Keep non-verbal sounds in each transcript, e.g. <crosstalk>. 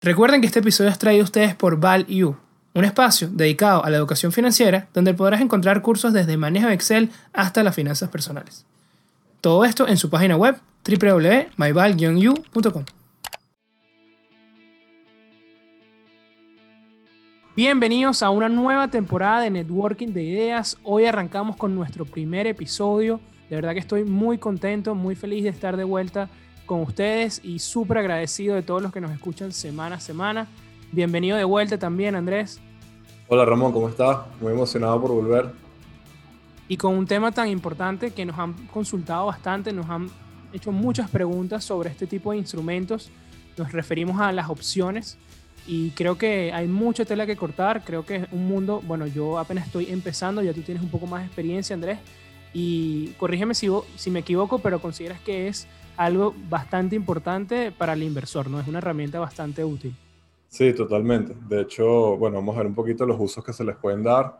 Recuerden que este episodio es traído a ustedes por ValU, un espacio dedicado a la educación financiera donde podrás encontrar cursos desde manejo de Excel hasta las finanzas personales. Todo esto en su página web www.myval-u.com. Bienvenidos a una nueva temporada de Networking de Ideas. Hoy arrancamos con nuestro primer episodio. De verdad que estoy muy contento, muy feliz de estar de vuelta con ustedes y súper agradecido de todos los que nos escuchan semana a semana. Bienvenido de vuelta también, Andrés. Hola Ramón, ¿cómo estás? Muy emocionado por volver. Y con un tema tan importante que nos han consultado bastante, nos han hecho muchas preguntas sobre este tipo de instrumentos. Nos referimos a las opciones y creo que hay mucha tela que cortar. Creo que es un mundo, bueno, yo apenas estoy empezando, ya tú tienes un poco más de experiencia, Andrés. Y corrígeme si, si me equivoco, pero consideras que es algo bastante importante para el inversor, ¿no? Es una herramienta bastante útil. Sí, totalmente. De hecho, bueno, vamos a ver un poquito los usos que se les pueden dar.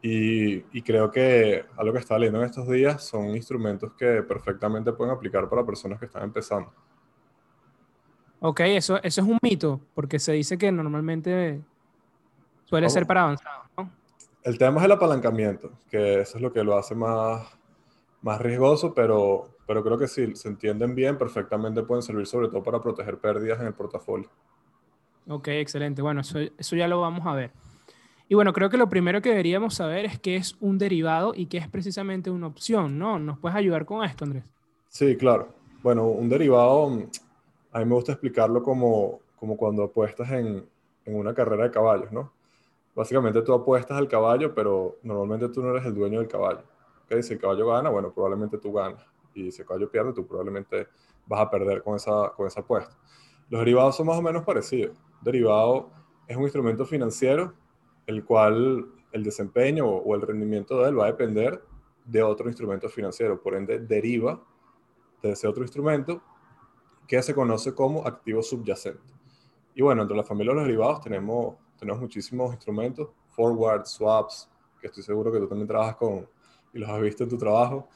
Y, creo que algo que está leyendo en estos días son instrumentos que perfectamente pueden aplicar para personas que están empezando. Ok, eso, eso es un mito, porque se dice que normalmente suele ser para avanzados, ¿no? El tema es el apalancamiento, que eso es lo que lo hace más, más riesgoso, pero pero creo que si se entienden bien, perfectamente pueden servir sobre todo para proteger pérdidas en el portafolio. Ok, excelente. Bueno, eso, eso ya lo vamos a ver. Y bueno, creo que lo primero que deberíamos saber es qué es un derivado y qué es precisamente una opción, ¿no? ¿Nos puedes ayudar con esto, Andrés? Sí, claro. Bueno, un derivado, a mí me gusta explicarlo como, como cuando apuestas en, en una carrera de caballos, ¿no? Básicamente tú apuestas al caballo, pero normalmente tú no eres el dueño del caballo. ¿Okay? Si el caballo gana, bueno, probablemente tú ganas y si el caballo pierde, tú probablemente vas a perder con esa, con esa apuesta. Los derivados son más o menos parecidos. derivado es un instrumento financiero el cual el desempeño o el rendimiento de él va a depender de otro instrumento financiero, por ende deriva de ese otro instrumento que se conoce como activo subyacente. Y bueno, entre la familia de los derivados tenemos, tenemos muchísimos instrumentos, forward, swaps, que estoy seguro que tú también trabajas con y los has visto en tu trabajo.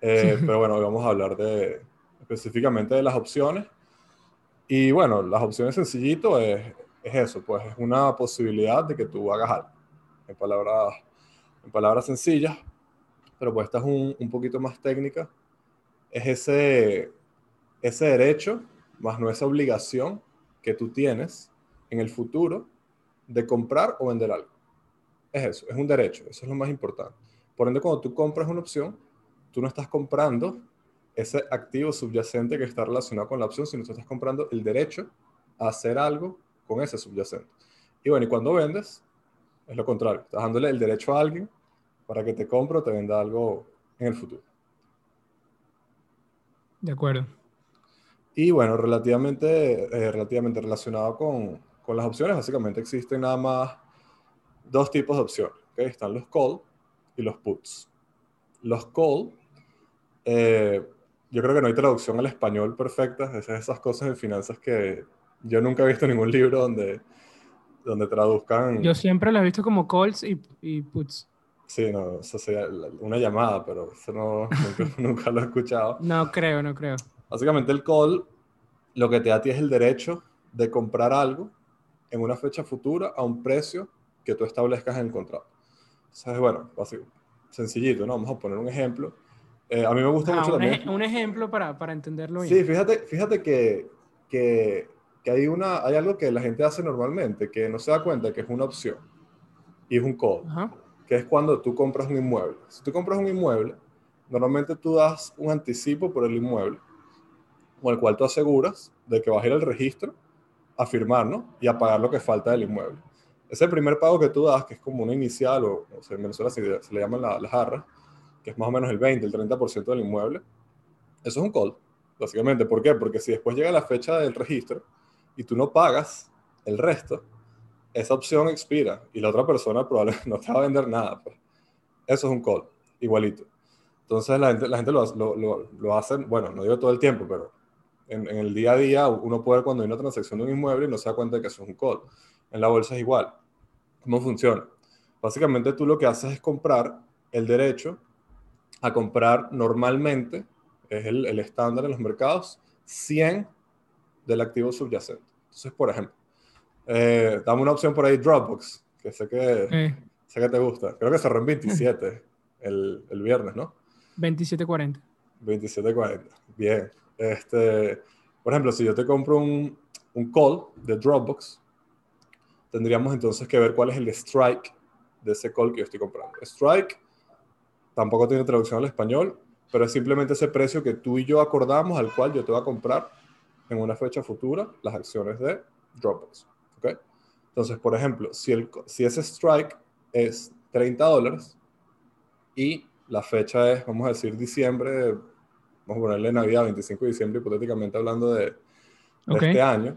Eh, pero bueno, hoy vamos a hablar de, específicamente de las opciones. Y bueno, las opciones sencillito es, es eso, pues es una posibilidad de que tú hagas algo. En palabras, en palabras sencillas, pero pues esta es un, un poquito más técnica. Es ese, ese derecho, más no esa obligación que tú tienes en el futuro de comprar o vender algo. Es eso, es un derecho, eso es lo más importante. Por ende, cuando tú compras una opción, tú no estás comprando ese activo subyacente que está relacionado con la opción, sino tú estás comprando el derecho a hacer algo con ese subyacente. Y bueno, y cuando vendes, es lo contrario, estás dándole el derecho a alguien para que te compre o te venda algo en el futuro. De acuerdo. Y bueno, relativamente, eh, relativamente relacionado con, con, las opciones, básicamente existen nada más dos tipos de opciones. ¿okay? Están los call y los puts. Los call eh, yo creo que no hay traducción al español perfecta. Esas, esas cosas de finanzas que yo nunca he visto ningún libro donde, donde traduzcan. Yo siempre lo he visto como calls y, y puts. Sí, no, eso sería una llamada, pero eso no, <laughs> nunca, lo he escuchado. No creo, no creo. Básicamente el call lo que te da a ti es el derecho de comprar algo en una fecha futura a un precio que tú establezcas en el contrato. Entonces, bueno, sencillito, ¿no? Vamos a poner un ejemplo. Eh, a mí me gusta ah, mucho un también. un ejemplo para, para entenderlo bien. Sí, fíjate, fíjate que, que, que, hay, una, hay algo que la gente hace normalmente que no se da cuenta que es una opción y es un call, que es cuando tú compras un inmueble. Si tú compras un inmueble, normalmente tú das un anticipo por el inmueble, con el cual tú aseguras de que vas a ir al registro a firmar, ¿no? Y a pagar lo que falta del inmueble. Ese primer pago que tú das, que es como una inicial, o, en Venezuela se, le llaman las la jarras, que es más o menos el 20, el 30% del inmueble, eso es un call, básicamente. ¿Por qué? Porque si después llega la fecha del registro y tú no pagas el resto, esa opción expira y la otra persona probablemente <laughs> no te va a vender nada. Pues. Eso es un call, igualito. Entonces la gente, la gente lo, lo, lo, hace, bueno, no digo todo el tiempo, pero en, el día a día uno puede cuando hay una transacción de un inmueble y no se da cuenta de que eso es un call. En la bolsa es igual. ¿Cómo funciona? Básicamente tú lo que haces es comprar el derecho a comprar normalmente, es el, estándar en los mercados, 100 del activo subyacente. Entonces, por ejemplo, Eh, dame una opción por ahí, Dropbox, que sé que, eh. sé que te gusta. Creo que cerró en 27 el, el viernes, ¿no? 27.40. 27.40. Bien. Este, por ejemplo, si yo te compro un, un call de Dropbox, tendríamos entonces que ver cuál es el strike de ese call que yo estoy comprando. Strike tampoco tiene traducción al español, pero es simplemente ese precio que tú y yo acordamos al cual yo te voy a comprar en una fecha futura las acciones de Dropbox. ¿okay? Entonces, por ejemplo, si, el, si ese strike es 30 dólares y la fecha es, vamos a decir, diciembre, vamos a ponerle Navidad, 25 de diciembre, hipotéticamente hablando de, este año,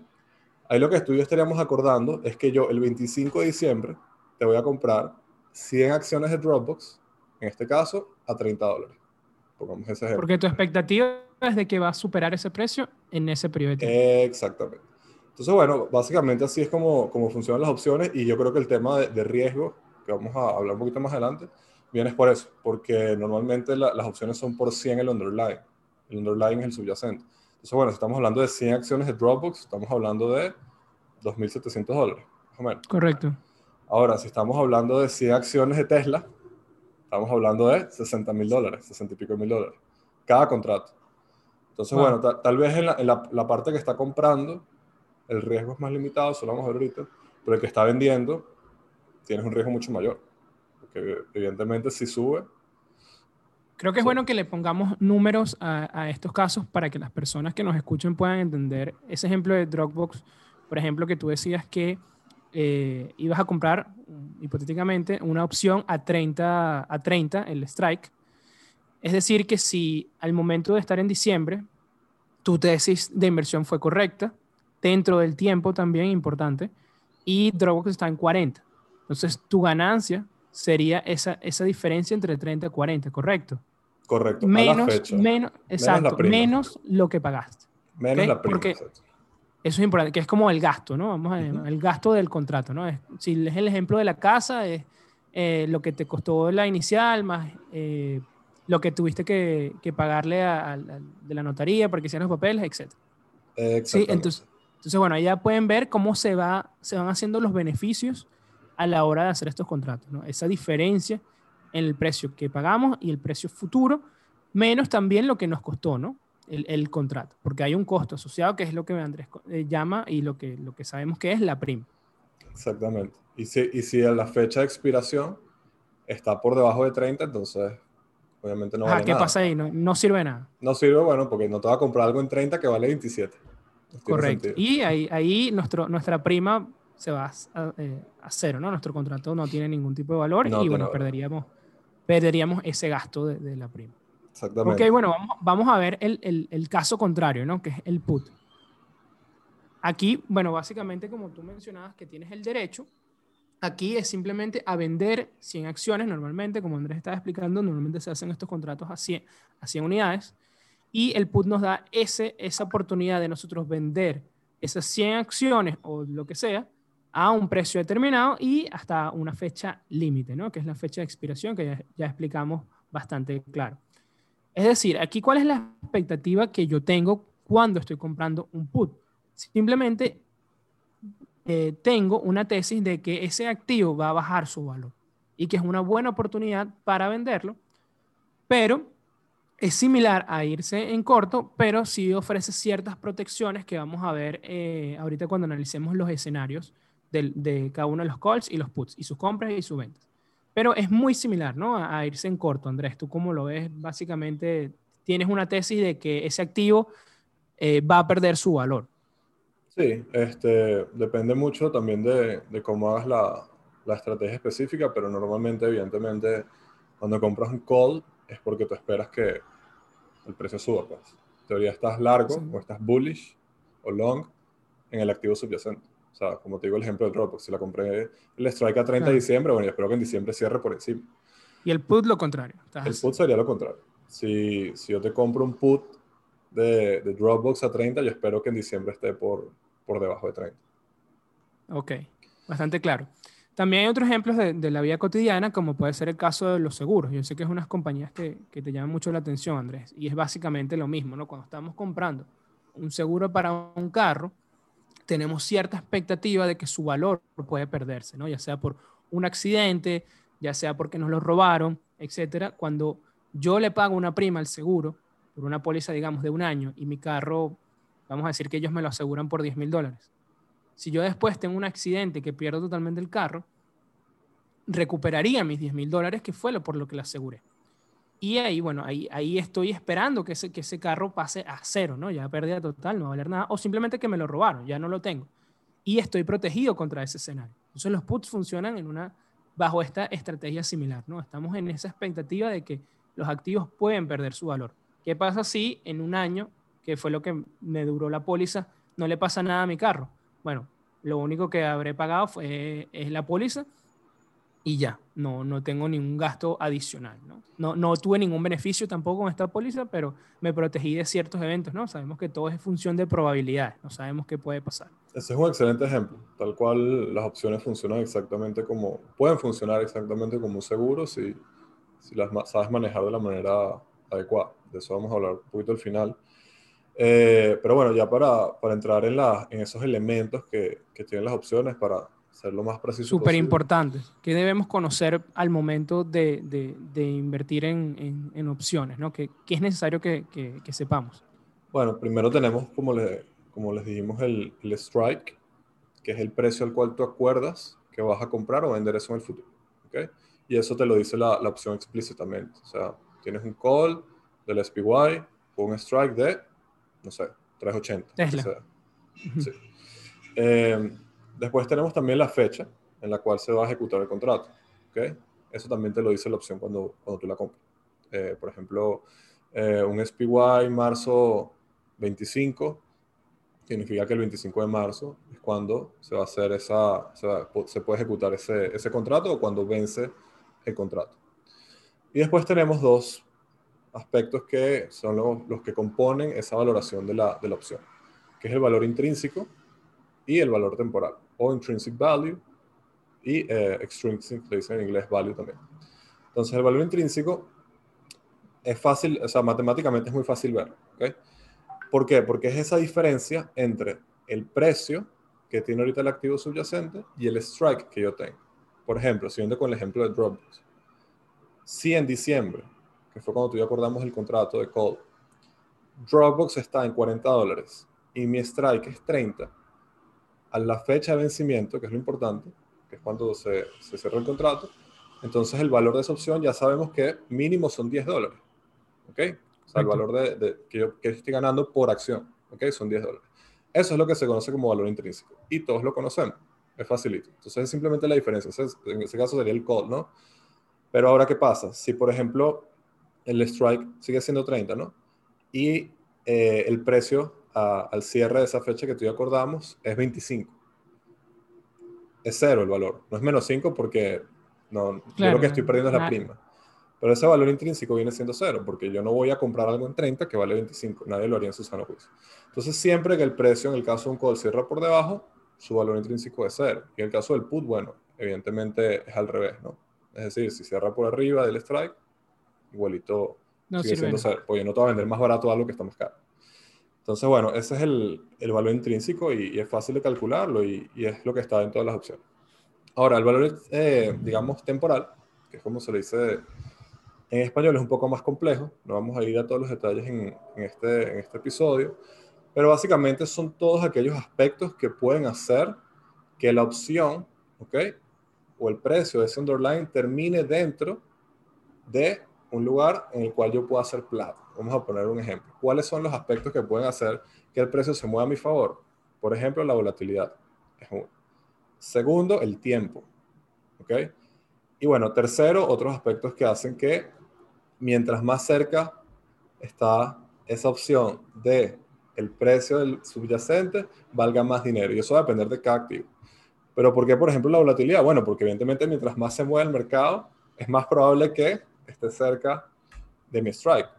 ahí lo que tú y yo estaríamos acordando es que yo el 25 de diciembre te voy a comprar 100 acciones de Dropbox, en este caso, a 30 dólares. Pongamos ese ejemplo. Porque tu expectativa es de que va a superar ese precio en ese periodo de tiempo. Exactamente. Entonces, bueno, básicamente así es como, como funcionan las opciones y yo creo que el tema de, riesgo, que vamos a hablar un poquito más adelante, viene por eso, porque normalmente las opciones son por 100 el underlying. El underlying es el subyacente. Entonces, bueno, si estamos hablando de 100 acciones de Dropbox, estamos hablando de 2.700 dólares, más o menos. Correcto. Ahora, si estamos hablando de 100 acciones de Tesla, estamos hablando de 60 mil dólares, 60 y pico mil dólares, cada contrato. Entonces, bueno, tal vez en, la, la, parte que está comprando, el riesgo es más limitado, eso lo vamos a ver ahorita, pero el que está vendiendo, tienes un riesgo mucho mayor. Porque evidentemente si sube... Creo que es bueno que le pongamos números a, a, estos casos para que las personas que nos escuchen puedan entender. Ese ejemplo de Dropbox, por ejemplo, que tú decías que eh, ibas a comprar, hipotéticamente, una opción a 30, a 30, el strike. Es decir, que si al momento de estar en diciembre, tu tesis de inversión fue correcta, dentro del tiempo también importante, y Dropbox está en 40. Entonces, tu ganancia sería esa, esa diferencia entre 30 y 40, ¿correcto? Correcto. Menos, menos, exacto, menos, lo que pagaste. Menos la prima. Porque, eso es importante, que es como el gasto, ¿no? Vamos a ver, el gasto del contrato, ¿no? si es el ejemplo de la casa, es eh, lo que te costó la inicial más eh, lo que tuviste que, pagarle a, de la notaría para que hicieran los papeles, etc. Sí, entonces, entonces, bueno, ya pueden ver cómo se, va, se van haciendo los beneficios a la hora de hacer estos contratos, ¿no? Esa diferencia en el precio que pagamos y el precio futuro, menos también lo que nos costó, ¿no? el, contrato, porque hay un costo asociado que es lo que Andrés eh, llama y lo que, lo que sabemos que es la prima. Exactamente. Y si, y si la fecha de expiración está por debajo de 30, entonces obviamente no vale ¿qué pasa ahí? No, no, sirve nada. No sirve, bueno, porque no te va a comprar algo en 30 que vale 27. Correcto. Y ahí, ahí nuestro, nuestra prima se va a, eh, a, cero, ¿no? Nuestro contrato no tiene ningún tipo de valor y bueno, perderíamos, perderíamos ese gasto de, de la prima. Exactamente. Ok, bueno, vamos, vamos a ver el, el, el, caso contrario, ¿no? Que es el put. Aquí, bueno, básicamente como tú mencionabas que tienes el derecho, aquí es simplemente a vender 100 acciones normalmente, como Andrés estaba explicando, normalmente se hacen estos contratos a 100, a 100 unidades, y el put nos da ese, esa oportunidad de nosotros vender esas 100 acciones o lo que sea a un precio determinado y hasta una fecha límite, ¿no? Que es la fecha de expiración que ya, explicamos bastante claro. Es decir, aquí cuál es la expectativa que yo tengo cuando estoy comprando un put. Simplemente eh, tengo una tesis de que ese activo va a bajar su valor y que es una buena oportunidad para venderlo, pero es similar a irse en corto, pero sí ofrece ciertas protecciones que vamos a ver eh, ahorita cuando analicemos los escenarios de, de, cada uno de los calls y los puts y sus compras y sus ventas. Pero es muy similar, ¿no? A, irse en corto, Andrés. ¿Tú cómo lo ves? Básicamente tienes una tesis de que ese activo eh, va a perder su valor. Sí, este, depende mucho también de, de cómo hagas la, la, estrategia específica, pero normalmente, evidentemente, cuando compras un call es porque tú esperas que el precio suba. Pues. En teoría estás largo o estás bullish o long en el activo subyacente. O sea, como te digo el ejemplo de Dropbox, si la compré el strike a 30 de diciembre, bueno, y espero que en diciembre cierre por encima. Y el put lo contrario. El put sería lo contrario. Si, si yo te compro un put de, de, Dropbox a 30, yo espero que en diciembre esté por, por debajo de 30. Ok, bastante claro. También hay otros ejemplos de, de, la vida cotidiana, como puede ser el caso de los seguros. Yo sé que es unas compañías que, que, te llaman mucho la atención, Andrés, y es básicamente lo mismo, ¿no? Cuando estamos comprando un seguro para un carro, tenemos cierta expectativa de que su valor puede perderse, ¿no? Ya sea por un accidente, ya sea porque nos lo robaron, etcétera. Cuando yo le pago una prima al seguro por una póliza, digamos, de un año y mi carro, vamos a decir que ellos me lo aseguran por 10 mil dólares. Si yo después tengo un accidente que pierdo totalmente el carro, recuperaría mis 10 mil dólares, que fue lo por lo que la aseguré. Y ahí, bueno, ahí, ahí estoy esperando que ese, que ese carro pase a cero, ¿no? Ya pérdida total, no va a valer nada. O simplemente que me lo robaron, ya no lo tengo. Y estoy protegido contra ese escenario. Entonces los puts funcionan en una, bajo esta estrategia similar, ¿no? Estamos en esa expectativa de que los activos pueden perder su valor. ¿Qué pasa si en un año, que fue lo que me duró la póliza, no le pasa nada a mi carro? Bueno, lo único que habré pagado fue, es la póliza y ya, no, no tengo ningún gasto adicional. ¿no? No, no tuve ningún beneficio tampoco con esta póliza, pero me protegí de ciertos eventos. ¿no? Sabemos que todo es función de probabilidades, no sabemos qué puede pasar. Ese es un excelente ejemplo, tal cual las opciones funcionan exactamente como, pueden funcionar exactamente como un seguro si, si las sabes manejar de la manera adecuada. De eso vamos a hablar un poquito al final. Eh, pero bueno, ya para, para entrar en, la, en esos elementos que, que tienen las opciones para ser lo más preciso Súper importante. ¿Qué debemos conocer al momento de, de, invertir en, en, opciones? ¿no? ¿Qué, ¿Qué, es necesario que, que, sepamos? Bueno, primero tenemos, como, le, como les dijimos, el, el, strike, que es el precio al cual tú acuerdas que vas a comprar o vender eso en el futuro. ¿okay? Y eso te lo dice la, la opción explícitamente. O sea, tienes un call del SPY o un strike de, no sé, 380. Tesla. sí. eh, Después tenemos también la fecha en la cual se va a ejecutar el contrato. ¿okay? Eso también te lo dice la opción cuando, cuando tú la compras. Eh, por ejemplo, eh, un SPY marzo 25 significa que el 25 de marzo es cuando se va a hacer esa, se, puede ejecutar ese, ese, contrato o cuando vence el contrato. Y después tenemos dos aspectos que son los, los que componen esa valoración de la, de la opción, que es el valor intrínseco y el valor temporal o intrinsic value y eh, extrinsic, le dicen en inglés value también. Entonces el valor intrínseco es fácil, o sea, matemáticamente es muy fácil ver. ¿okay? ¿Por qué? Porque es esa diferencia entre el precio que tiene ahorita el activo subyacente y el strike que yo tengo. Por ejemplo, siguiendo con el ejemplo de Dropbox. Si en diciembre, que fue cuando tú y acordamos el contrato de call, Dropbox está en 40 dólares y mi strike es 30, a la fecha de vencimiento, que es lo importante, que es cuando se, se cierra el contrato, entonces el valor de esa opción ya sabemos que mínimo son 10 dólares. ¿Ok? O sea, el valor de, que yo que estoy ganando por acción. ¿Ok? Son 10 dólares. Eso es lo que se conoce como valor intrínseco. Y todos lo conocemos. Es facilito. Entonces es simplemente la diferencia. en ese caso sería el call, ¿no? Pero ahora, ¿qué pasa? Si, por ejemplo, el strike sigue siendo 30, ¿no? Y eh, el precio al cierre de esa fecha que tú ya acordamos es 25. Es cero el valor. No es menos 5 porque no, yo lo que estoy perdiendo es la prima. Pero ese valor intrínseco viene siendo cero, porque yo no voy a comprar algo en 30 que vale 25. Nadie lo haría en su sano juicio. Entonces, siempre que el precio, en el caso de un call, cierra por debajo, su valor intrínseco es cero. Y en el caso del put, bueno, evidentemente es al revés, ¿no? Es decir, si cierra por arriba del strike, igualito sigue siendo cero. Oye, no te va a vender más barato algo que está más caro. Entonces, bueno, ese es el, el valor intrínseco y, es fácil de calcularlo y, y, es lo que está en todas las opciones. Ahora, el valor, eh, digamos, temporal, que es como se le dice en español, es un poco más complejo. No vamos a ir a todos los detalles en, en, este, en este episodio, pero básicamente son todos aquellos aspectos que pueden hacer que la opción, ¿ok? O el precio de ese underline termine dentro de un lugar en el cual yo pueda hacer plata. Vamos a poner un ejemplo. ¿Cuáles son los aspectos que pueden hacer que el precio se mueva a mi favor? Por ejemplo, la volatilidad. Es uno. Segundo, el tiempo. ¿Ok? Y bueno, tercero, otros aspectos que hacen que mientras más cerca está esa opción de el precio del subyacente, valga más dinero. Y eso va a depender de cada activo. Pero ¿por qué, por ejemplo, la volatilidad? Bueno, porque evidentemente mientras más se mueve el mercado, es más probable que esté cerca de mi strike.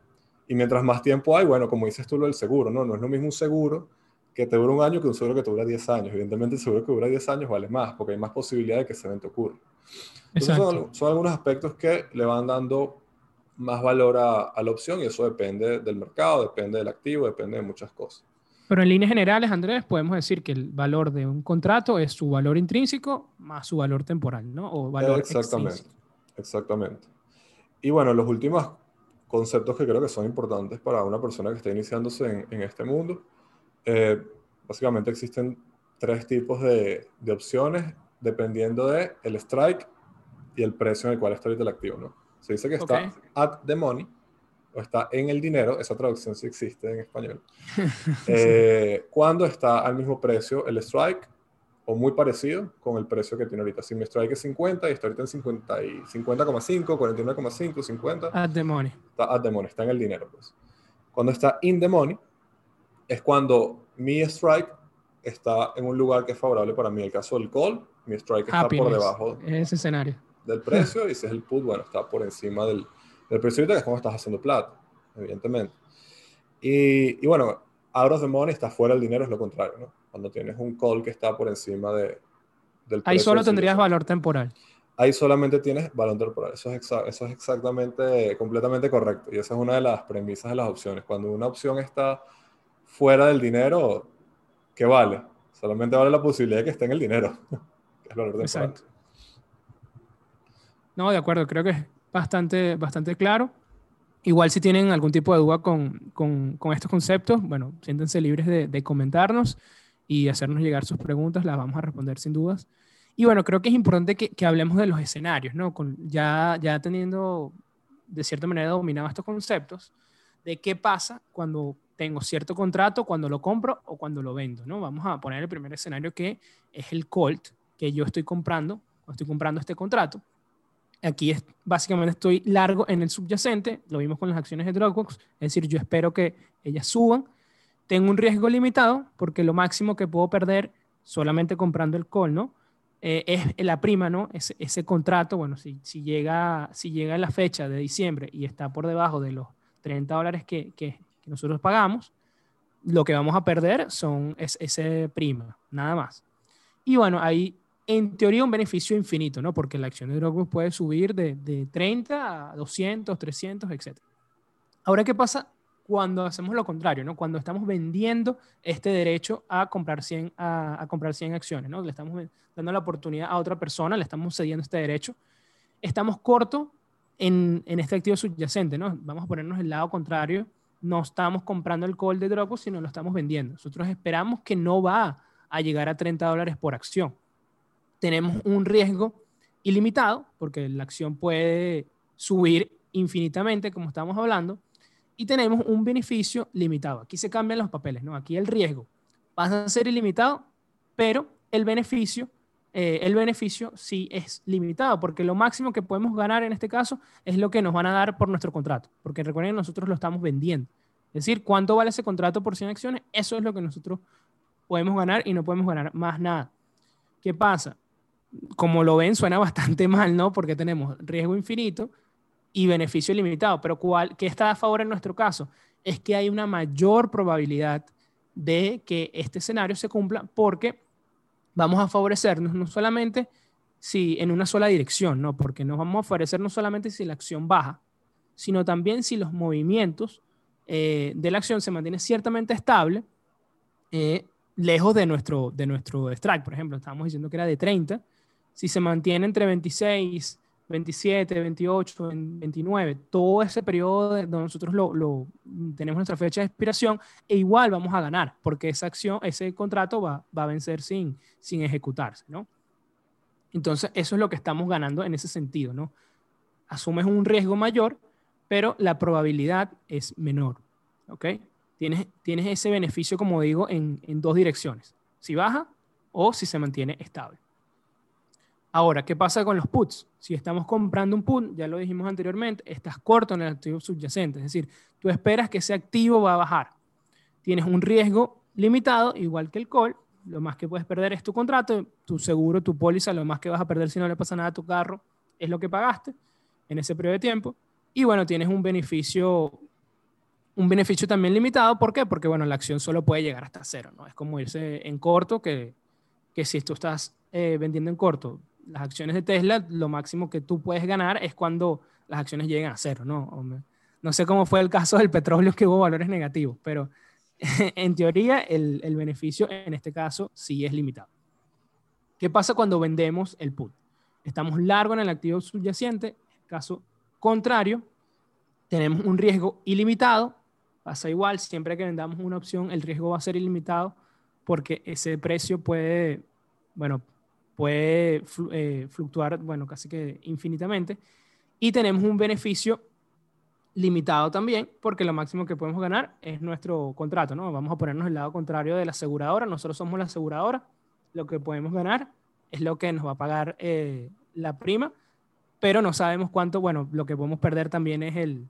Y mientras más tiempo hay, bueno, como dices tú lo del seguro, ¿no? No es lo mismo un seguro que te dura un año que un seguro que te dura 10 años. Evidentemente el seguro que dura 10 años vale más, porque hay más posibilidad de que ese evento ocurra. Entonces son, son, algunos aspectos que le van dando más valor a, a, la opción y eso depende del mercado, depende del activo, depende de muchas cosas. Pero en líneas generales, Andrés, podemos decir que el valor de un contrato es su valor intrínseco más su valor temporal, ¿no? O valor exactamente, exactamente. Y bueno, los últimos conceptos que creo que son importantes para una persona que está iniciándose en, este mundo, eh, básicamente existen tres tipos de, de opciones dependiendo de el strike y el precio en el cual está ahorita el activo, ¿no? Se dice que está at the money, o está en el dinero, esa traducción sí existe en español, <laughs> eh, cuando está al mismo precio el strike o muy parecido con el precio que tiene ahorita. Si mi strike es 50 y está ahorita en 50 y 50,5, 49,5, 50. At the money. Está at the money, está en el dinero. Pues. Cuando está in the money es cuando mi strike está en un lugar que es favorable para mí. El caso del call, mi strike está por debajo. Ese escenario. Del precio y si es el put, bueno, está por encima del, del precio ahorita, que es como estás haciendo plata, evidentemente. Y, y, bueno, out of the money está fuera del dinero, es lo contrario, ¿no? Cuando tienes un call que está por encima de, del Ahí solo tendrías valor temporal. Ahí solamente tienes valor temporal. Eso es, eso es exactamente, completamente correcto. Y esa es una de las premisas de las opciones. Cuando una opción está fuera del dinero, ¿qué vale? Solamente vale la posibilidad de que esté en el dinero. <laughs> que es valor temporal. Exacto. No, de acuerdo. Creo que bastante, bastante claro. Igual si tienen algún tipo de duda con, con, con estos conceptos, bueno, siéntense libres de, de, comentarnos y hacernos llegar sus preguntas, las vamos a responder sin dudas. Y bueno, creo que es importante que, que hablemos de los escenarios, ¿no? Con, ya, ya teniendo de cierta manera dominado estos conceptos, de qué pasa cuando tengo cierto contrato, cuando lo compro o cuando lo vendo, ¿no? Vamos a poner el primer escenario que es el Colt, que yo estoy comprando, o estoy comprando este contrato, Aquí es, básicamente estoy largo en el subyacente, lo vimos con las acciones de Dropbox, es decir, yo espero que ellas suban. Tengo un riesgo limitado porque lo máximo que puedo perder solamente comprando el call, ¿no? Eh, es la prima, ¿no? Ese, contrato, bueno, si, si, llega, si llega la fecha de diciembre y está por debajo de los 30 dólares que, que, nosotros pagamos, lo que vamos a perder son es, ese prima, nada más. Y bueno, ahí en teoría un beneficio infinito, ¿no? Porque la acción de Dropbox puede subir de, de 30 a 200, 300, etc. Ahora, ¿qué pasa cuando hacemos lo contrario, ¿no? Cuando estamos vendiendo este derecho a comprar 100, a, comprar 100 acciones, ¿no? Le estamos dando la oportunidad a otra persona, le estamos cediendo este derecho. Estamos cortos en, en este activo subyacente, ¿no? Vamos a ponernos el lado contrario. No estamos comprando el call de Dropbox, sino lo estamos vendiendo. Nosotros esperamos que no va a llegar a 30 dólares por acción tenemos un riesgo ilimitado, porque la acción puede subir infinitamente, como estamos hablando, y tenemos un beneficio limitado. Aquí se cambian los papeles, ¿no? Aquí el riesgo pasa a ser ilimitado, pero el beneficio, eh, el beneficio sí es limitado, porque lo máximo que podemos ganar en este caso es lo que nos van a dar por nuestro contrato, porque recuerden, nosotros lo estamos vendiendo. Es decir, ¿cuánto vale ese contrato por 100 acciones? Eso es lo que nosotros podemos ganar y no podemos ganar más nada. ¿Qué pasa? como lo ven, suena <laughs> bastante mal, ¿no? Porque tenemos riesgo infinito y beneficio limitado. Pero ¿cuál, ¿qué está a favor en nuestro caso? Es que hay una mayor probabilidad de que este escenario se cumpla porque vamos a favorecernos no solamente si en una sola dirección, ¿no? Porque nos vamos a favorecer no solamente si la acción baja, sino también si los movimientos eh, de la acción se mantienen ciertamente estable, eh, lejos de nuestro, de nuestro strike. Por ejemplo, estábamos diciendo que era de 30, si se mantiene entre 26, 27, 28, 29, todo ese periodo donde nosotros lo, tenemos nuestra fecha de expiración, e igual vamos a ganar, porque esa acción, ese contrato va, va a vencer sin, sin ejecutarse, ¿no? Entonces, eso es lo que estamos ganando en ese sentido, ¿no? Asumes un riesgo mayor, pero la probabilidad es menor, ¿ok? Tienes, tienes ese beneficio, como digo, en, en dos direcciones, si baja o si se mantiene estable. Ahora, ¿qué pasa con los puts? Si estamos comprando un put, ya lo dijimos anteriormente, estás corto en el activo subyacente, es decir, tú esperas que ese activo va a bajar. Tienes un riesgo limitado, igual que el call, lo más que puedes perder es tu contrato, tu seguro, tu póliza, lo más que vas a perder si no le pasa nada a tu carro es lo que pagaste en ese periodo de tiempo. Y bueno, tienes un beneficio, un beneficio también limitado. ¿Por qué? Porque bueno, la acción solo puede llegar hasta cero, ¿no? Es como irse en corto, que, si tú estás eh, vendiendo en corto las acciones de Tesla, lo máximo que tú puedes ganar es cuando las acciones lleguen a cero, ¿no? No sé cómo fue el caso del petróleo que hubo valores negativos, pero <laughs> en teoría el, el beneficio en este caso sí es limitado. ¿Qué pasa cuando vendemos el put? Estamos largo en el activo subyacente, caso contrario, tenemos un riesgo ilimitado, pasa igual, siempre que vendamos una opción, el riesgo va a ser ilimitado porque ese precio puede, bueno, puede eh, fluctuar, bueno, casi que infinitamente. Y tenemos un beneficio limitado también, porque lo máximo que podemos ganar es nuestro contrato, ¿no? Vamos a ponernos el lado contrario de la aseguradora, nosotros somos la aseguradora, lo que podemos ganar es lo que nos va a pagar eh, la prima, pero no sabemos cuánto, bueno, lo que podemos perder también es el,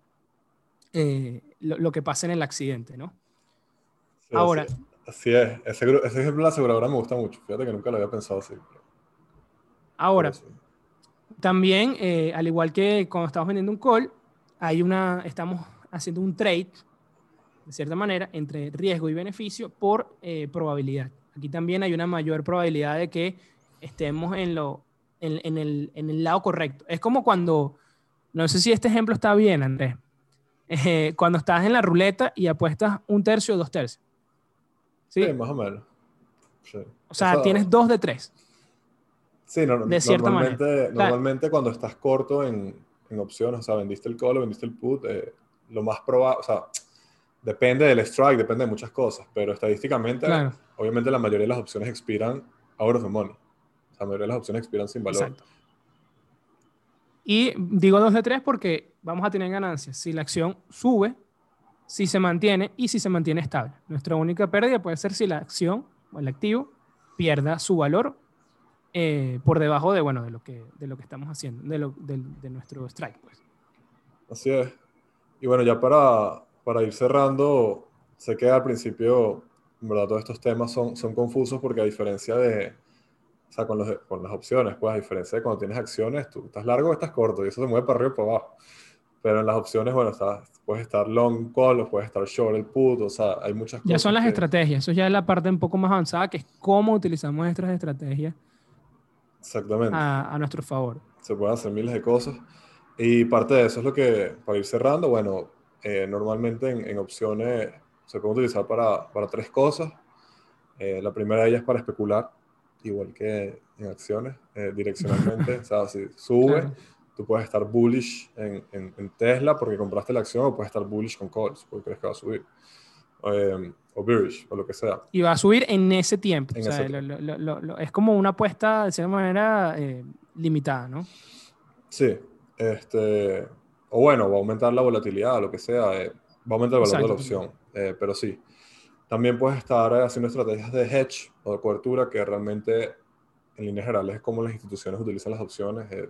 eh, lo, que pasa en el accidente, ¿no? Ahora. Así, es, ese, ejemplo de la aseguradora me gusta mucho, fíjate que nunca lo había pensado así. Ahora, también, eh, al igual que cuando estamos vendiendo un call, hay una, estamos haciendo un trade, de cierta manera, entre riesgo y beneficio por probabilidad. Aquí también hay una mayor probabilidad de que estemos en, lo, en, el, en el lado correcto. Es como cuando, no sé si este ejemplo está bien, Andrés, <laughs> eh, cuando estás en la ruleta y apuestas un tercio o dos tercios. ¿Sí? más o menos. O sea, tienes dos de tres. Sí, no, de cierta normalmente, manera. Normalmente cuando estás corto en, en, opciones, o sea, vendiste el call o vendiste el put, eh, lo más probable, o sea, depende del strike, depende de muchas cosas, pero estadísticamente, obviamente la mayoría de las opciones expiran out of the money. La mayoría de las opciones expiran sin valor. Exacto. Y digo 2 de 3 porque vamos a tener ganancias si la acción sube, si se mantiene y si se mantiene estable. Nuestra única pérdida puede ser si la acción o el activo pierda su valor eh, por debajo de, bueno, de, lo que, de lo que estamos haciendo, de, lo, de, nuestro strike. Pues. Así es. Y bueno, ya para, para ir cerrando, sé que al principio, en verdad, todos estos temas son, son confusos porque a diferencia de, o sea, con, los, con las opciones, pues a diferencia de cuando tienes acciones, tú estás largo o estás corto y eso se mueve para arriba o para abajo. Pero en las opciones, bueno, estás, puedes estar long call o puedes estar short el put, o sea, hay muchas cosas. Ya son las estrategias, eso ya es la parte un poco más avanzada, que es cómo utilizamos estas estrategias Exactamente. A, a nuestro favor. Se pueden hacer miles de cosas. Y parte de eso es lo que, para ir cerrando, bueno, eh, normalmente en, en, opciones se puede utilizar para, para tres cosas. Eh, la primera de ellas es para especular igual que en acciones, eh, direccionalmente. <laughs> o sea, si sube, tú puedes estar bullish en, en, Tesla porque compraste la acción o puedes estar bullish con calls porque crees que va a subir. Em, o bearish, o lo que sea. Y va a subir en ese tiempo. o sea, es como una apuesta de cierta manera eh, limitada, ¿no? Sí. Este, o bueno, va a aumentar la volatilidad, lo que sea. Eh, va a aumentar el valor de la opción. pero sí. También puedes estar haciendo estrategias de hedge o de cobertura que realmente en líneas generales es como las instituciones utilizan las opciones, eh,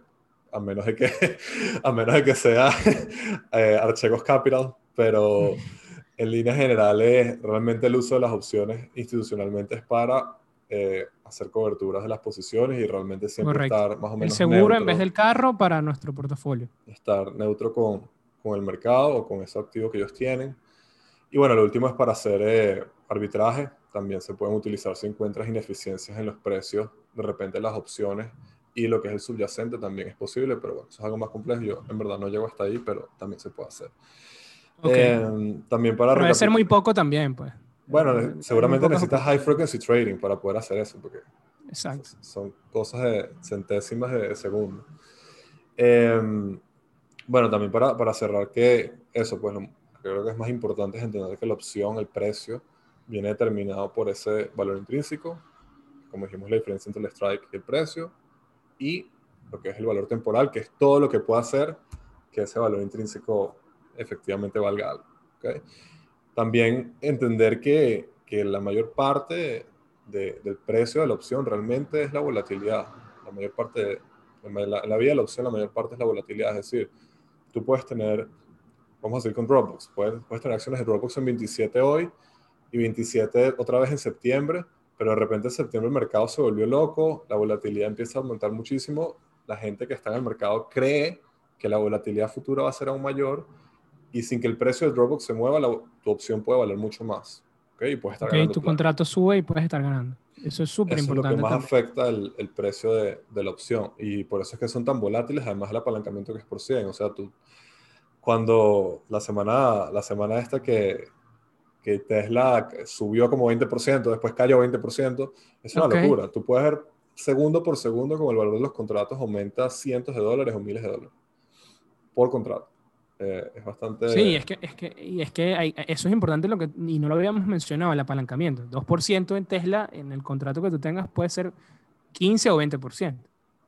a, menos de que, <laughs> a menos de que sea <laughs> eh, Archegos Capital, pero <laughs> en líneas generales realmente el uso de las opciones institucionalmente es para eh, hacer coberturas de las posiciones y realmente siempre estar más o menos. El seguro en vez del carro para nuestro portafolio. Estar neutro con, con el mercado o con ese activo que ellos tienen. Y bueno, lo último es para hacer eh, arbitraje. También se pueden utilizar si encuentras ineficiencias en los precios, de repente las opciones y lo que es el subyacente también es posible, pero bueno, eso es algo más complejo. Yo en verdad no llego hasta ahí, pero también se puede hacer. Em, también para... Ser muy poco también, pues. Bueno, seguramente necesitas high frequency trading para poder hacer eso, porque Exacto. son cosas de centésimas de segundo. Em, bueno, también para, para cerrar que eso, pues creo que es más importante es entender que la opción, el precio, viene determinado por ese valor intrínseco, como dijimos, la diferencia entre el strike y el precio, y lo que es el valor temporal, que es todo lo que puede hacer que ese valor intrínseco efectivamente valga algo. También entender que, que, la mayor parte del precio de la opción realmente es la volatilidad. La mayor parte, en la, la vida de la opción, la mayor parte es la volatilidad. Es decir, tú puedes tener vamos a seguir con Dropbox. Puedes, puedes tener acciones de Dropbox en 27 hoy y 27 otra vez en septiembre, pero de repente en septiembre el mercado se volvió loco, la volatilidad empieza a aumentar muchísimo, la gente que está en el mercado cree que la volatilidad futura va a ser aún mayor y sin que el precio de Dropbox se mueva, tu opción puede valer mucho más. ¿ok? Y puedes estar tu contrato sube y puedes estar ganando. Eso es súper importante. es lo que más afecta el, el precio de, de, la opción. Y por eso es que son tan volátiles, además el apalancamiento que es por 100. O sea, tú, cuando la semana, la semana esta que, que Tesla subió como 20%, después cayó 20%, es una locura. Tú puedes ver segundo por segundo como el valor de los contratos aumenta cientos de dólares o miles de dólares por contrato. Eh, es bastante... Sí, es que, es que, y es que eso es importante lo que, y no lo habíamos mencionado, el apalancamiento. 2% en Tesla, en el contrato que tú tengas, puede ser 15 o 20%.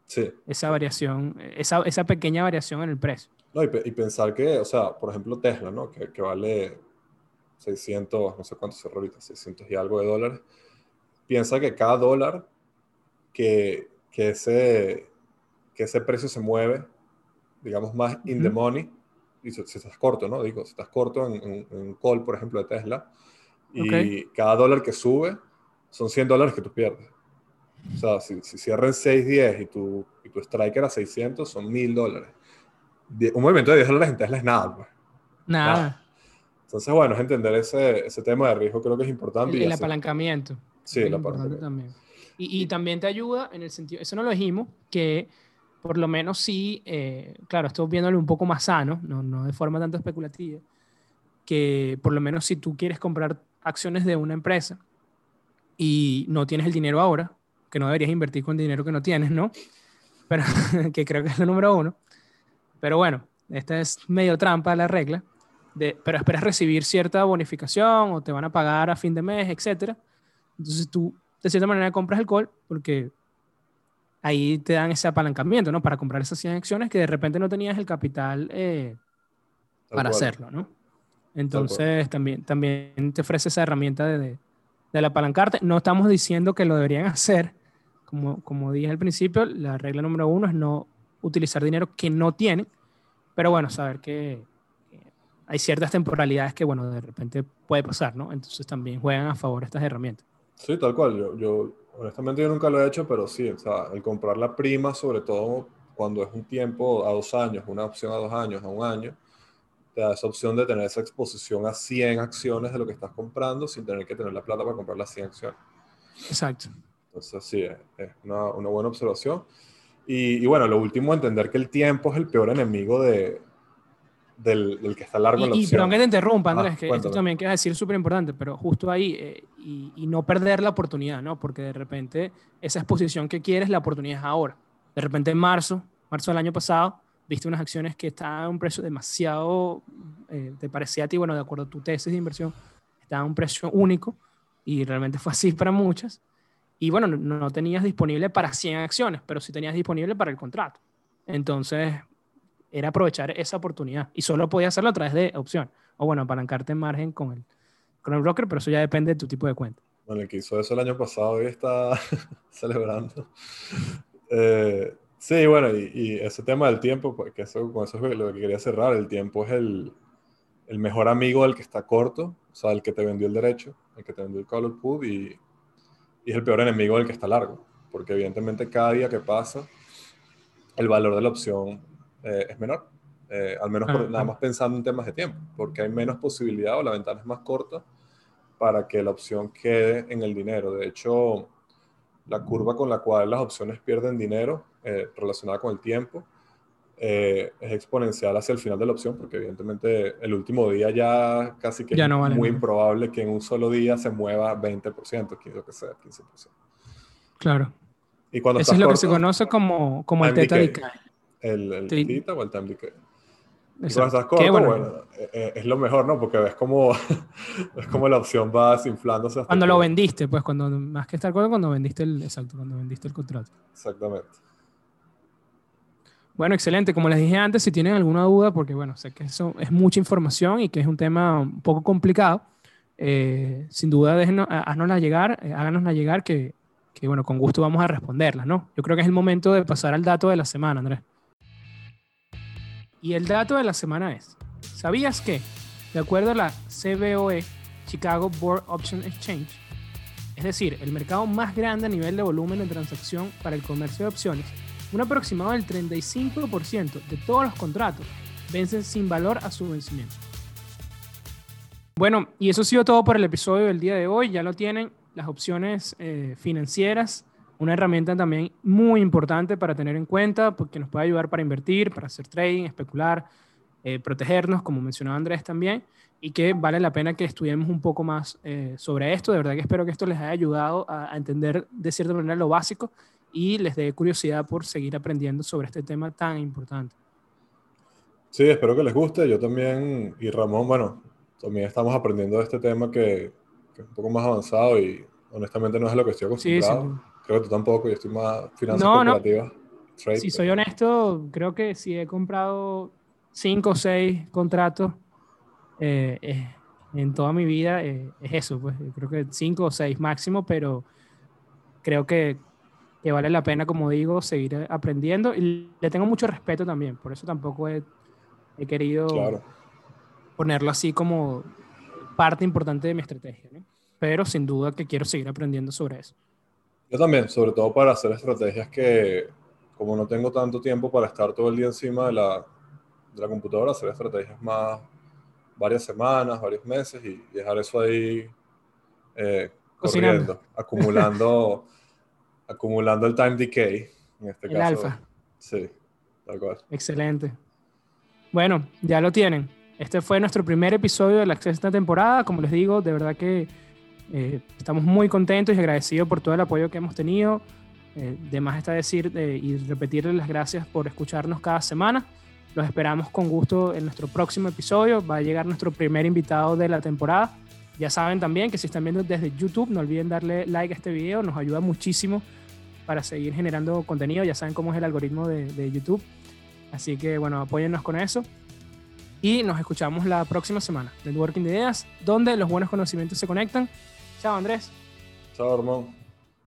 Sí. Esa variación, esa, esa pequeña variación en el precio. No, y, pensar que, o sea, por ejemplo, Tesla, ¿no? Que, que vale 600, no sé cuánto se ahorita, 600 y algo de dólares. Piensa que cada dólar que, que, ese, que ese precio se mueve, digamos, más in the money, y si, estás corto, ¿no? Digo, si estás corto en, un call, por ejemplo, de Tesla, y cada dólar que sube son 100 dólares que tú pierdes. O sea, si, si cierran 6.10 y tu, y tu strike era 600, son 1.000 dólares. Un movimiento de 10 dólares en Tesla es nada, pues. Nada. Entonces, bueno, es entender ese, ese tema de riesgo, creo que es importante. El, el apalancamiento. Sí, el apalancamiento. También. Y, y, también te ayuda en el sentido, eso no lo dijimos, que por lo menos sí, eh, claro, estoy viéndolo un poco más sano, no, no de forma tanto especulativa, que por lo menos si tú quieres comprar acciones de una empresa y no tienes el dinero ahora, que no deberías invertir con dinero que no tienes, ¿no? <laughs> Pero <laughs> que creo que es lo número uno. Pero bueno, esta es medio trampa la regla, de, pero esperas recibir cierta bonificación o te van a pagar a fin de mes, etcétera. Entonces tú, de cierta manera, compras call porque ahí te dan ese apalancamiento, ¿no? Para comprar esas 100 acciones que de repente no tenías el capital eh, para hacerlo, ¿no? Entonces también, también te ofrece esa herramienta de, de, apalancarte. No estamos diciendo que lo deberían hacer. Como, como dije al principio, la regla número uno es no utilizar dinero que no tienen. Pero bueno, saber que, hay ciertas temporalidades que, bueno, de repente puede pasar, ¿no? Entonces también juegan a favor estas herramientas. Sí, tal cual. Yo, yo honestamente yo nunca lo he hecho, pero sí, o sea, el comprar la prima, sobre todo cuando es un tiempo a dos años, una opción a dos años, a un año, te da esa opción de tener esa exposición a 100 acciones de lo que estás comprando sin tener que tener la plata para comprar las 100 acciones. Exacto. Entonces, sí, es, una, una, buena observación. Y, y, bueno, lo último, entender que el tiempo es el peor enemigo de, del, que está largo y, en la opción. Y perdón que te interrumpa, Andrés, que esto también queda decir súper importante, pero justo ahí, eh, y, no perder la oportunidad, ¿no? Porque de repente esa exposición que quieres, la oportunidad es ahora. De repente en marzo, marzo del año pasado, viste unas acciones que estaban a un precio demasiado, eh, te parecía a ti, bueno, de acuerdo a tu tesis de inversión, estaban a un precio único, y realmente fue así para muchas. Y bueno, no, no tenías disponible para 100 acciones, pero sí tenías disponible para el contrato. Entonces, era aprovechar esa oportunidad y solo podía hacerlo a través de opción. O bueno, apalancarte en margen con el, con el broker, pero eso ya depende de tu tipo de cuenta. Bueno, el que hizo eso el año pasado hoy está <laughs> celebrando. <laughs> Eh, sí, bueno, y, ese tema del tiempo, pues, que eso, con eso es lo que quería cerrar, el tiempo es el, el, mejor amigo del que está corto, o sea, el que te vendió el derecho, el que te vendió el color put y, y es el peor enemigo del que está largo, porque evidentemente cada día que pasa, el valor de la opción eh, es menor. Eh, al menos nada más pensando en temas de tiempo, porque hay menos posibilidad o la ventana es más corta para que la opción quede en el dinero. De hecho, la curva con la cual las opciones pierden dinero eh, relacionada con el tiempo es exponencial hacia el final de la opción, porque evidentemente el último día ya casi que es muy improbable que en un solo día se mueva 20%, lo que sea, 15%. Claro. Y cuando Eso es lo que se conoce como, como el teta decay el, el o el time decay. Cuando estás corto, bueno, eh, eh, es lo mejor, ¿no? Porque ves como, <laughs> es como la opción va desinflándose. cuando lo vendiste, pues, cuando más que estar corto, cuando vendiste el, exacto, cuando vendiste el contrato. Exactamente. Bueno, excelente. Como les dije antes, si tienen alguna duda, porque bueno, sé que eso es mucha información y que es un tema un poco complicado, eh, sin duda déjenos, haznosla llegar, háganosla llegar, que, que bueno, con gusto vamos a responderlas, ¿no? Yo creo que es el momento de pasar al dato de la semana, Andrés. Y el dato de la semana es, ¿sabías que, de acuerdo a la CBOE, Chicago Board Option Exchange, es decir, el mercado más grande a nivel de volumen de transacción para el comercio de opciones, un aproximado del 35% de todos los contratos vencen sin valor a su vencimiento. Bueno, y eso ha sido todo por el episodio del día de hoy. Ya lo tienen las opciones eh, financieras una herramienta también muy importante para tener en cuenta porque nos puede ayudar para invertir, para hacer trading, especular, eh, protegernos, como mencionaba Andrés también, y que vale la pena que estudiemos un poco más eh, sobre esto. De verdad que espero que esto les haya ayudado a, entender de cierta manera lo básico y les dé curiosidad por seguir aprendiendo sobre este tema tan importante. Sí, espero que les guste. Yo también, y Ramón, bueno, también estamos aprendiendo de este tema que, que es un poco más avanzado y honestamente no es lo que estoy acostumbrado. Creo que tú tampoco, yo estoy más finanzas no, si soy honesto, creo que si he comprado cinco o seis contratos eh, eh, en toda mi vida, eh, es eso, pues creo que cinco o seis máximo, pero creo que, que, vale la pena, como digo, seguir aprendiendo y le tengo mucho respeto también, por eso tampoco he, he querido ponerlo así como parte importante de mi estrategia, ¿no? pero sin duda que quiero seguir aprendiendo sobre eso. Yo también, sobre todo para hacer estrategias que, como no tengo tanto tiempo para estar todo el día encima de la, de la computadora, hacer estrategias más varias semanas, varios meses y dejar eso ahí eh, corriendo, <laughs> acumulando, acumulando el time decay, en este el alfa. Sí, tal cual. Excelente. Bueno, ya lo tienen. Este fue nuestro primer episodio de la sexta temporada. Como les digo, de verdad que eh, estamos muy contentos y agradecidos por todo el apoyo que hemos tenido. Eh, de más está decir eh, y repetirles las gracias por escucharnos cada semana. Los esperamos con gusto en nuestro próximo episodio. Va a llegar nuestro primer invitado de la temporada. Ya saben también que si están viendo desde YouTube, no olviden darle like a este video. Nos ayuda muchísimo para seguir generando contenido. Ya saben cómo es el algoritmo de, de YouTube. Así que bueno, apóyennos con eso. Y nos escuchamos la próxima semana. Networking de Ideas, donde los buenos conocimientos se conectan Chao, Andrés. Chao, hermano.